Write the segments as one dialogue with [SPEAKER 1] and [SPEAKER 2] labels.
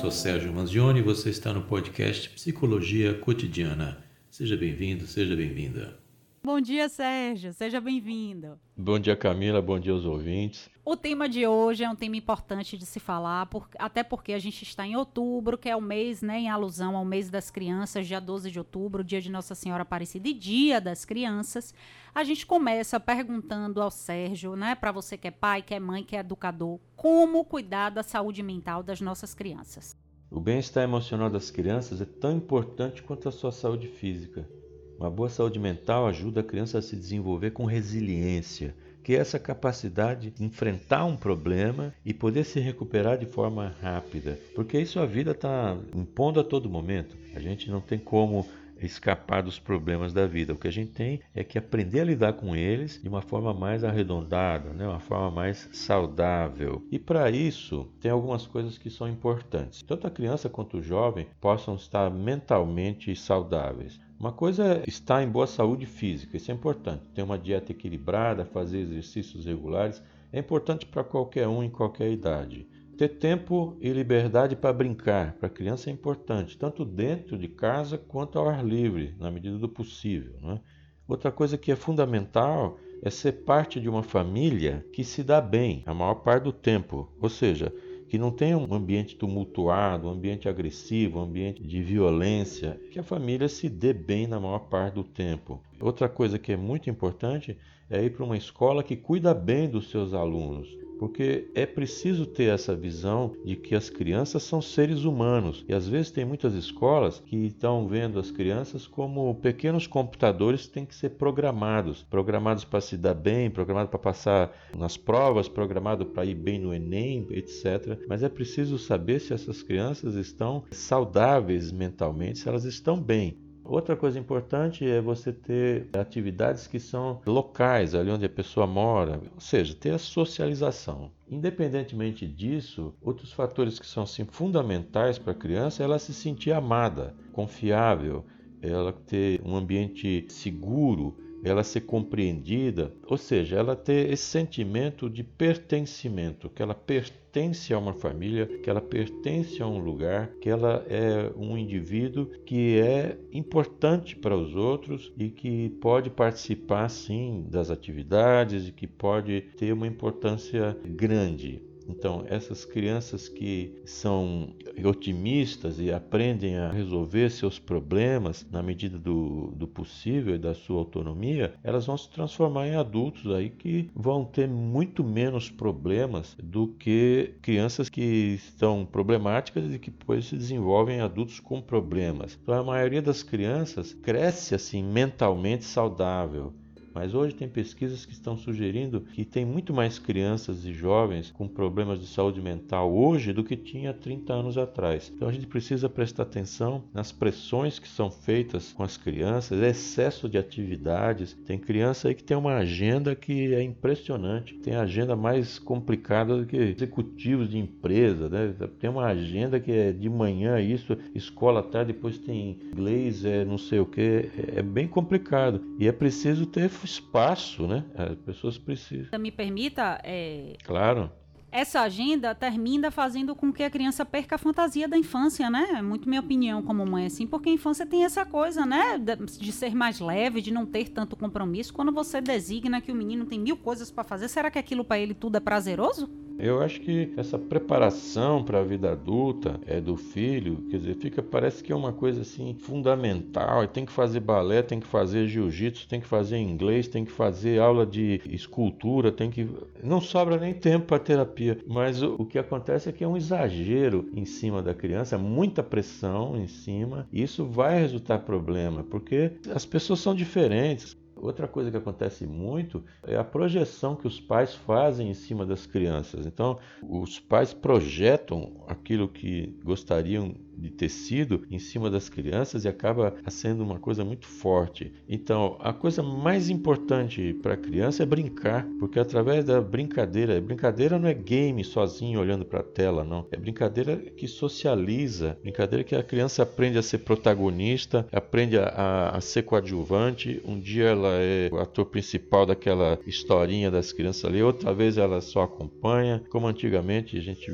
[SPEAKER 1] sou Sérgio Manzioni e você está no podcast Psicologia Cotidiana. Seja bem-vindo, seja bem-vinda.
[SPEAKER 2] Bom dia, Sérgio. Seja bem-vindo.
[SPEAKER 1] Bom dia, Camila. Bom dia aos ouvintes.
[SPEAKER 2] O tema de hoje é um tema importante de se falar, por, até porque a gente está em outubro, que é o mês, né, em alusão ao mês das crianças, dia 12 de outubro, dia de Nossa Senhora Aparecida e dia das crianças. A gente começa perguntando ao Sérgio, né, para você que é pai, que é mãe, que é educador, como cuidar da saúde mental das nossas crianças.
[SPEAKER 1] O bem-estar emocional das crianças é tão importante quanto a sua saúde física. Uma boa saúde mental ajuda a criança a se desenvolver com resiliência, que é essa capacidade de enfrentar um problema e poder se recuperar de forma rápida, porque isso a vida está impondo a todo momento. A gente não tem como escapar dos problemas da vida. O que a gente tem é que aprender a lidar com eles de uma forma mais arredondada, né? uma forma mais saudável. E para isso, tem algumas coisas que são importantes. Tanto a criança quanto o jovem possam estar mentalmente saudáveis. Uma coisa é estar em boa saúde física, isso é importante. Ter uma dieta equilibrada, fazer exercícios regulares, é importante para qualquer um em qualquer idade. Ter tempo e liberdade para brincar, para a criança é importante, tanto dentro de casa quanto ao ar livre, na medida do possível. Né? Outra coisa que é fundamental é ser parte de uma família que se dá bem a maior parte do tempo, ou seja, que não tenha um ambiente tumultuado, um ambiente agressivo, um ambiente de violência, que a família se dê bem na maior parte do tempo. Outra coisa que é muito importante é ir para uma escola que cuida bem dos seus alunos, porque é preciso ter essa visão de que as crianças são seres humanos. E às vezes tem muitas escolas que estão vendo as crianças como pequenos computadores que têm que ser programados programados para se dar bem, programados para passar nas provas, programados para ir bem no Enem, etc. Mas é preciso saber se essas crianças estão saudáveis mentalmente, se elas estão bem. Outra coisa importante é você ter atividades que são locais, ali onde a pessoa mora, ou seja, ter a socialização. Independentemente disso, outros fatores que são assim, fundamentais para a criança é ela se sentir amada, confiável, ela ter um ambiente seguro, ela ser compreendida, ou seja, ela ter esse sentimento de pertencimento, que ela pertence a uma família, que ela pertence a um lugar, que ela é um indivíduo que é importante para os outros e que pode participar sim das atividades e que pode ter uma importância grande. Então, essas crianças que são otimistas e aprendem a resolver seus problemas na medida do, do possível e da sua autonomia, elas vão se transformar em adultos aí que vão ter muito menos problemas do que crianças que estão problemáticas e que depois se desenvolvem em adultos com problemas. Então, a maioria das crianças cresce assim mentalmente saudável mas hoje tem pesquisas que estão sugerindo que tem muito mais crianças e jovens com problemas de saúde mental hoje do que tinha 30 anos atrás. Então a gente precisa prestar atenção nas pressões que são feitas com as crianças, excesso de atividades. Tem criança aí que tem uma agenda que é impressionante, tem agenda mais complicada do que executivos de empresa, né? Tem uma agenda que é de manhã isso, escola tarde, depois tem inglês, é não sei o que, é bem complicado e é preciso ter espaço, né? As pessoas precisam.
[SPEAKER 2] Me permita. É...
[SPEAKER 1] Claro.
[SPEAKER 2] Essa agenda termina fazendo com que a criança perca a fantasia da infância, né? É muito minha opinião como mãe, assim, porque a infância tem essa coisa, né? De ser mais leve, de não ter tanto compromisso. Quando você designa que o menino tem mil coisas para fazer, será que aquilo para ele tudo é prazeroso?
[SPEAKER 1] Eu acho que essa preparação para a vida adulta é do filho, quer dizer, fica parece que é uma coisa assim fundamental. Tem que fazer balé, tem que fazer jiu-jitsu, tem que fazer inglês, tem que fazer aula de escultura, tem que não sobra nem tempo para terapia. Mas o, o que acontece é que é um exagero em cima da criança, muita pressão em cima. E isso vai resultar problema, porque as pessoas são diferentes. Outra coisa que acontece muito é a projeção que os pais fazem em cima das crianças. Então, os pais projetam aquilo que gostariam de tecido em cima das crianças e acaba sendo uma coisa muito forte. Então, a coisa mais importante para a criança é brincar, porque através da brincadeira, brincadeira não é game sozinho olhando para a tela, não. É brincadeira que socializa, brincadeira que a criança aprende a ser protagonista, aprende a, a ser coadjuvante. Um dia ela é o ator principal daquela historinha das crianças ali, outra vez ela só acompanha, como antigamente a gente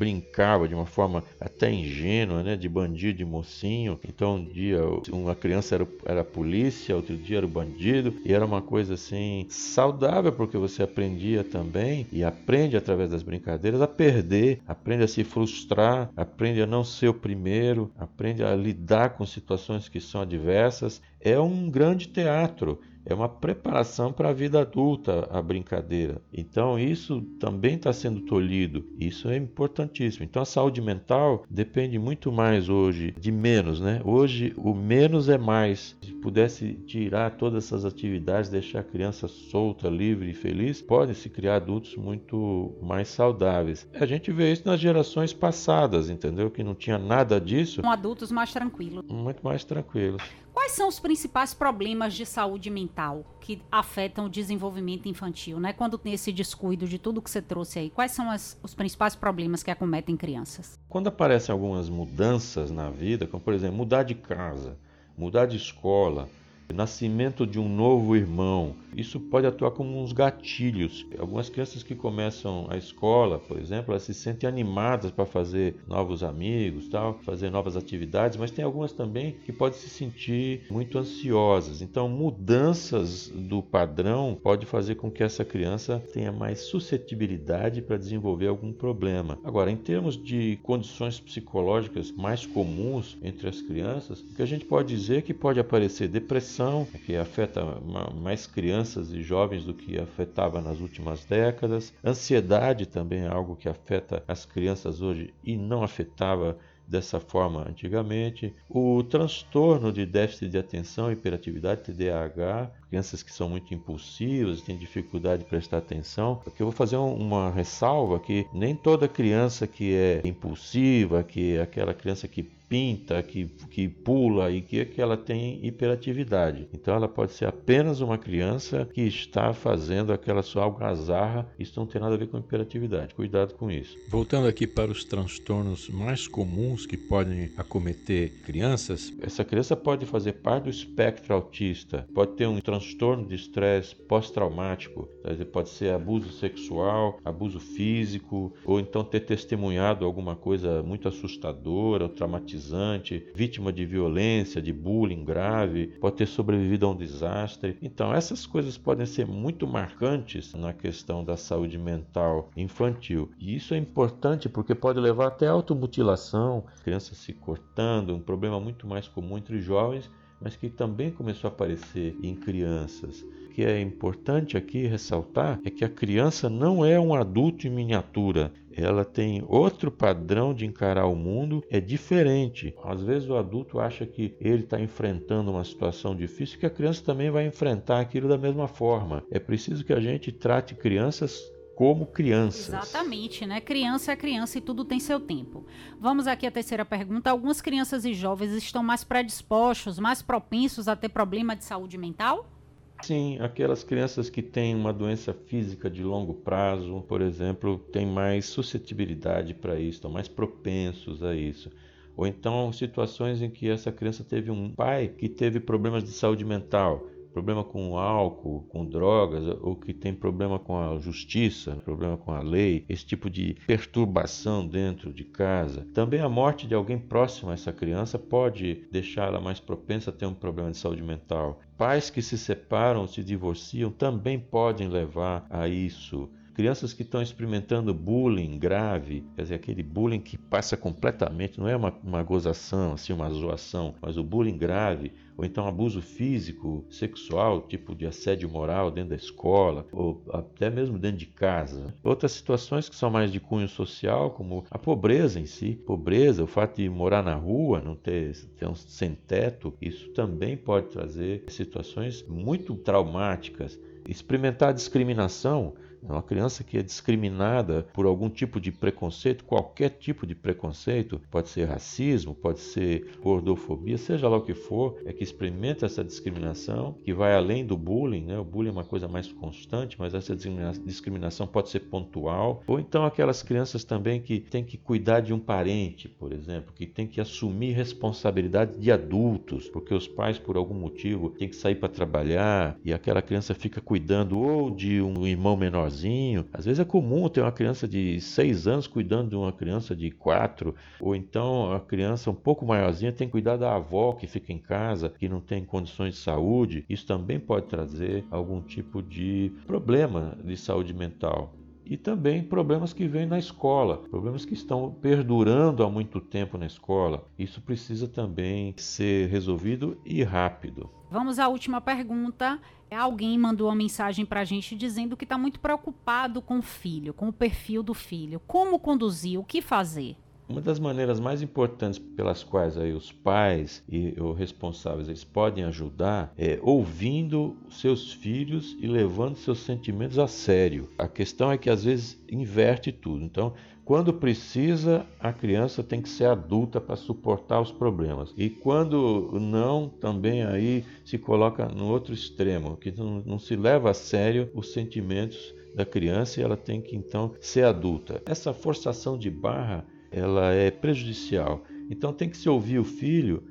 [SPEAKER 1] brincava de uma forma até ingênua, né, de bandido, de mocinho. Então um dia uma criança era, era polícia, outro dia era o bandido, e era uma coisa assim saudável porque você aprendia também e aprende através das brincadeiras a perder, aprende a se frustrar, aprende a não ser o primeiro, aprende a lidar com situações que são adversas. É um grande teatro é uma preparação para a vida adulta a brincadeira. Então isso também está sendo tolhido. Isso é importantíssimo. Então a saúde mental depende muito mais hoje de menos, né? Hoje o menos é mais. Se pudesse tirar todas essas atividades, deixar a criança solta, livre e feliz, podem se criar adultos muito mais saudáveis. A gente vê isso nas gerações passadas, entendeu? Que não tinha nada disso.
[SPEAKER 2] Com adultos mais tranquilos.
[SPEAKER 1] Muito mais tranquilos.
[SPEAKER 2] Quais são os principais problemas de saúde mental que afetam o desenvolvimento infantil, né? Quando tem esse descuido de tudo que você trouxe aí, quais são as, os principais problemas que acometem crianças?
[SPEAKER 1] Quando aparecem algumas mudanças na vida, como por exemplo, mudar de casa, mudar de escola, nascimento de um novo irmão. Isso pode atuar como uns gatilhos. Algumas crianças que começam a escola, por exemplo, elas se sentem animadas para fazer novos amigos, tal, fazer novas atividades, mas tem algumas também que podem se sentir muito ansiosas. Então, mudanças do padrão pode fazer com que essa criança tenha mais suscetibilidade para desenvolver algum problema. Agora, em termos de condições psicológicas mais comuns entre as crianças, o que a gente pode dizer é que pode aparecer depressão depressão, que afeta mais crianças e jovens do que afetava nas últimas décadas. Ansiedade também é algo que afeta as crianças hoje e não afetava dessa forma antigamente. O transtorno de déficit de atenção, hiperatividade, TDAH, crianças que são muito impulsivas, têm dificuldade de prestar atenção. Porque eu vou fazer uma ressalva que nem toda criança que é impulsiva, que é aquela criança que pinta, que, que pula e que, que ela tem hiperatividade. Então ela pode ser apenas uma criança que está fazendo aquela sua algazarra. Isso não tem nada a ver com hiperatividade. Cuidado com isso. Voltando aqui para os transtornos mais comuns que podem acometer crianças, essa criança pode fazer parte do espectro autista, pode ter um transtorno de estresse pós-traumático, pode ser abuso sexual, abuso físico, ou então ter testemunhado alguma coisa muito assustadora traumatizante, vítima de violência, de bullying grave, pode ter sobrevivido a um desastre. Então, essas coisas podem ser muito marcantes na questão da saúde mental infantil. E isso é importante porque pode levar até automutilação, crianças se cortando, um problema muito mais comum entre jovens mas que também começou a aparecer em crianças. O que é importante aqui ressaltar é que a criança não é um adulto em miniatura, ela tem outro padrão de encarar o mundo, é diferente. Às vezes o adulto acha que ele está enfrentando uma situação difícil que a criança também vai enfrentar aquilo da mesma forma. É preciso que a gente trate crianças como crianças.
[SPEAKER 2] Exatamente, né? Criança é criança e tudo tem seu tempo. Vamos aqui à terceira pergunta. Algumas crianças e jovens estão mais predispostos, mais propensos a ter problema de saúde mental?
[SPEAKER 1] Sim, aquelas crianças que têm uma doença física de longo prazo, por exemplo, têm mais suscetibilidade para isso, estão mais propensos a isso. Ou então situações em que essa criança teve um pai que teve problemas de saúde mental, problema com álcool, com drogas, ou que tem problema com a justiça, problema com a lei, esse tipo de perturbação dentro de casa. Também a morte de alguém próximo a essa criança pode deixá-la mais propensa a ter um problema de saúde mental. Pais que se separam, se divorciam, também podem levar a isso. Crianças que estão experimentando bullying grave, quer dizer, aquele bullying que passa completamente, não é uma, uma gozação, assim, uma zoação, mas o bullying grave, ou então abuso físico, sexual, tipo de assédio moral dentro da escola, ou até mesmo dentro de casa. Outras situações que são mais de cunho social, como a pobreza em si, pobreza, o fato de morar na rua, não ter, ter um sem teto, isso também pode trazer situações muito traumáticas. Experimentar discriminação, é uma criança que é discriminada por algum tipo de preconceito, qualquer tipo de preconceito, pode ser racismo, pode ser gordofobia, seja lá o que for, é que experimenta essa discriminação, que vai além do bullying, né? O bullying é uma coisa mais constante, mas essa discriminação pode ser pontual. Ou então aquelas crianças também que têm que cuidar de um parente, por exemplo, que tem que assumir responsabilidade de adultos, porque os pais, por algum motivo, têm que sair para trabalhar e aquela criança fica cuidando ou de um irmão menor Às vezes é comum ter uma criança de 6 anos cuidando de uma criança de 4, ou então a criança um pouco maiorzinha tem que cuidar da avó que fica em casa, que não tem condições de saúde. Isso também pode trazer algum tipo de problema de saúde mental e também problemas que vêm na escola, problemas que estão perdurando há muito tempo na escola. Isso precisa também ser resolvido e rápido.
[SPEAKER 2] Vamos à última pergunta. Alguém mandou uma mensagem para a gente dizendo que está muito preocupado com o filho, com o perfil do filho. Como conduzir? O que fazer?
[SPEAKER 1] Uma das maneiras mais importantes pelas quais aí os pais e os responsáveis eles podem ajudar é ouvindo seus filhos e levando seus sentimentos a sério. A questão é que às vezes inverte tudo. Então, quando precisa, a criança tem que ser adulta para suportar os problemas. E quando não, também aí se coloca no outro extremo, que não, não se leva a sério os sentimentos da criança e ela tem que então ser adulta. Essa forçação de barra ela é prejudicial. Então tem que se ouvir o filho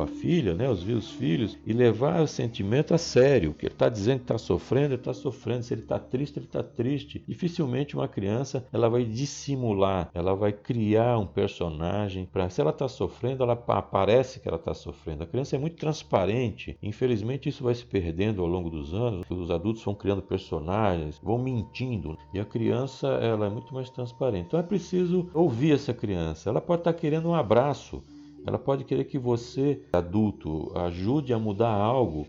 [SPEAKER 1] a filha, né, os, os filhos, e levar o sentimento a sério. Que ele está dizendo que está sofrendo, ele está sofrendo. Se ele está triste, ele está triste. Dificilmente uma criança ela vai dissimular, ela vai criar um personagem para. Se ela está sofrendo, ela aparece que ela está sofrendo. A criança é muito transparente. Infelizmente isso vai se perdendo ao longo dos anos. Os adultos vão criando personagens, vão mentindo e a criança ela é muito mais transparente. Então é preciso ouvir essa criança. Ela pode estar tá querendo um abraço. Ela pode querer que você, adulto, ajude a mudar algo,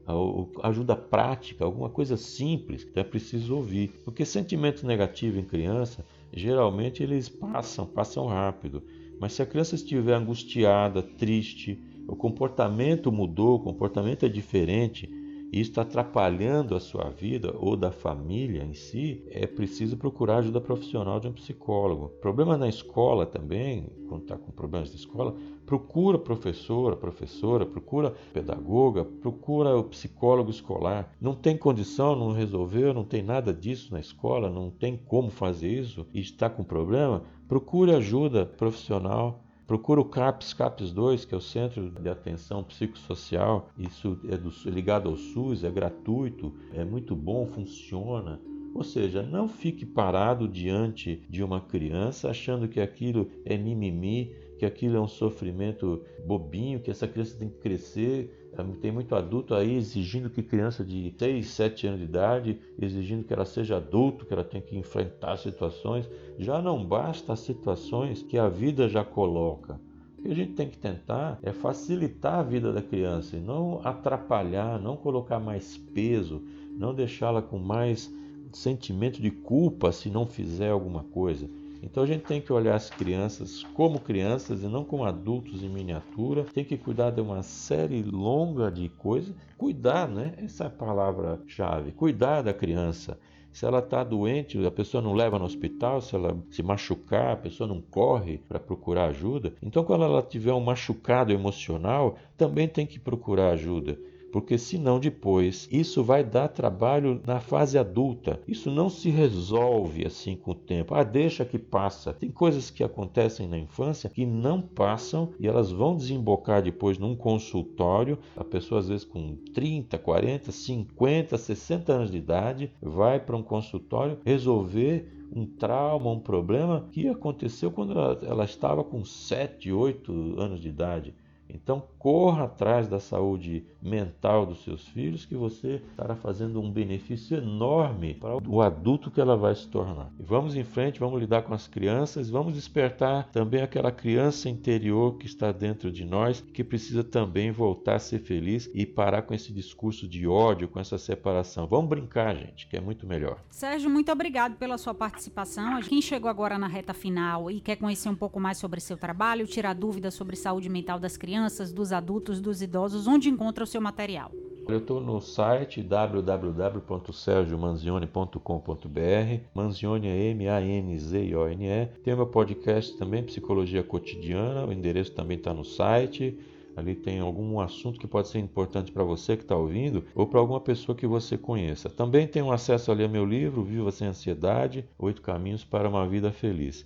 [SPEAKER 1] ajuda prática, alguma coisa simples que é preciso ouvir. Porque sentimentos negativos em criança, geralmente eles passam, passam rápido. Mas se a criança estiver angustiada, triste, o comportamento mudou, o comportamento é diferente, e está atrapalhando a sua vida ou da família em si, é preciso procurar ajuda profissional de um psicólogo. Problema na escola também, quando está com problemas de escola, procura professora, professora, procura pedagoga, procura o psicólogo escolar. Não tem condição, não resolveu, não tem nada disso na escola, não tem como fazer isso e está com problema, procure ajuda profissional Procura o CAPS, CAPS 2, que é o Centro de Atenção Psicossocial. Isso é, do, é ligado ao SUS, é gratuito, é muito bom, funciona. Ou seja, não fique parado diante de uma criança achando que aquilo é mimimi, que aquilo é um sofrimento bobinho, que essa criança tem que crescer tem muito adulto aí exigindo que criança de 6, 7 anos de idade, exigindo que ela seja adulto, que ela tenha que enfrentar situações. Já não basta as situações que a vida já coloca. O que a gente tem que tentar é facilitar a vida da criança e não atrapalhar, não colocar mais peso, não deixá-la com mais sentimento de culpa se não fizer alguma coisa. Então a gente tem que olhar as crianças como crianças e não como adultos em miniatura. Tem que cuidar de uma série longa de coisas. Cuidar, né? Essa é a palavra-chave. Cuidar da criança. Se ela está doente, a pessoa não leva no hospital, se ela se machucar, a pessoa não corre para procurar ajuda. Então, quando ela tiver um machucado emocional, também tem que procurar ajuda porque senão depois isso vai dar trabalho na fase adulta. Isso não se resolve assim com o tempo. Ah, deixa que passa. Tem coisas que acontecem na infância que não passam e elas vão desembocar depois num consultório. A pessoa às vezes com 30, 40, 50, 60 anos de idade vai para um consultório resolver um trauma, um problema que aconteceu quando ela, ela estava com 7, 8 anos de idade. Então, corra atrás da saúde mental dos seus filhos, que você estará fazendo um benefício enorme para o adulto que ela vai se tornar. E vamos em frente, vamos lidar com as crianças, vamos despertar também aquela criança interior que está dentro de nós, que precisa também voltar a ser feliz e parar com esse discurso de ódio, com essa separação. Vamos brincar, gente, que é muito melhor.
[SPEAKER 2] Sérgio, muito obrigado pela sua participação. Quem chegou agora na reta final e quer conhecer um pouco mais sobre seu trabalho, tirar dúvidas sobre saúde mental das crianças, crianças, dos adultos, dos idosos, onde encontra o seu material?
[SPEAKER 1] Eu estou no site www.sergiomanzione.com.br. Manzione é M-A-N-Z-I-O-N-E. Tem o meu podcast também, Psicologia Cotidiana. O endereço também está no site. Ali tem algum assunto que pode ser importante para você que está ouvindo ou para alguma pessoa que você conheça. Também tem um acesso ali ao meu livro, Viva Sem Ansiedade: Oito Caminhos para uma Vida Feliz.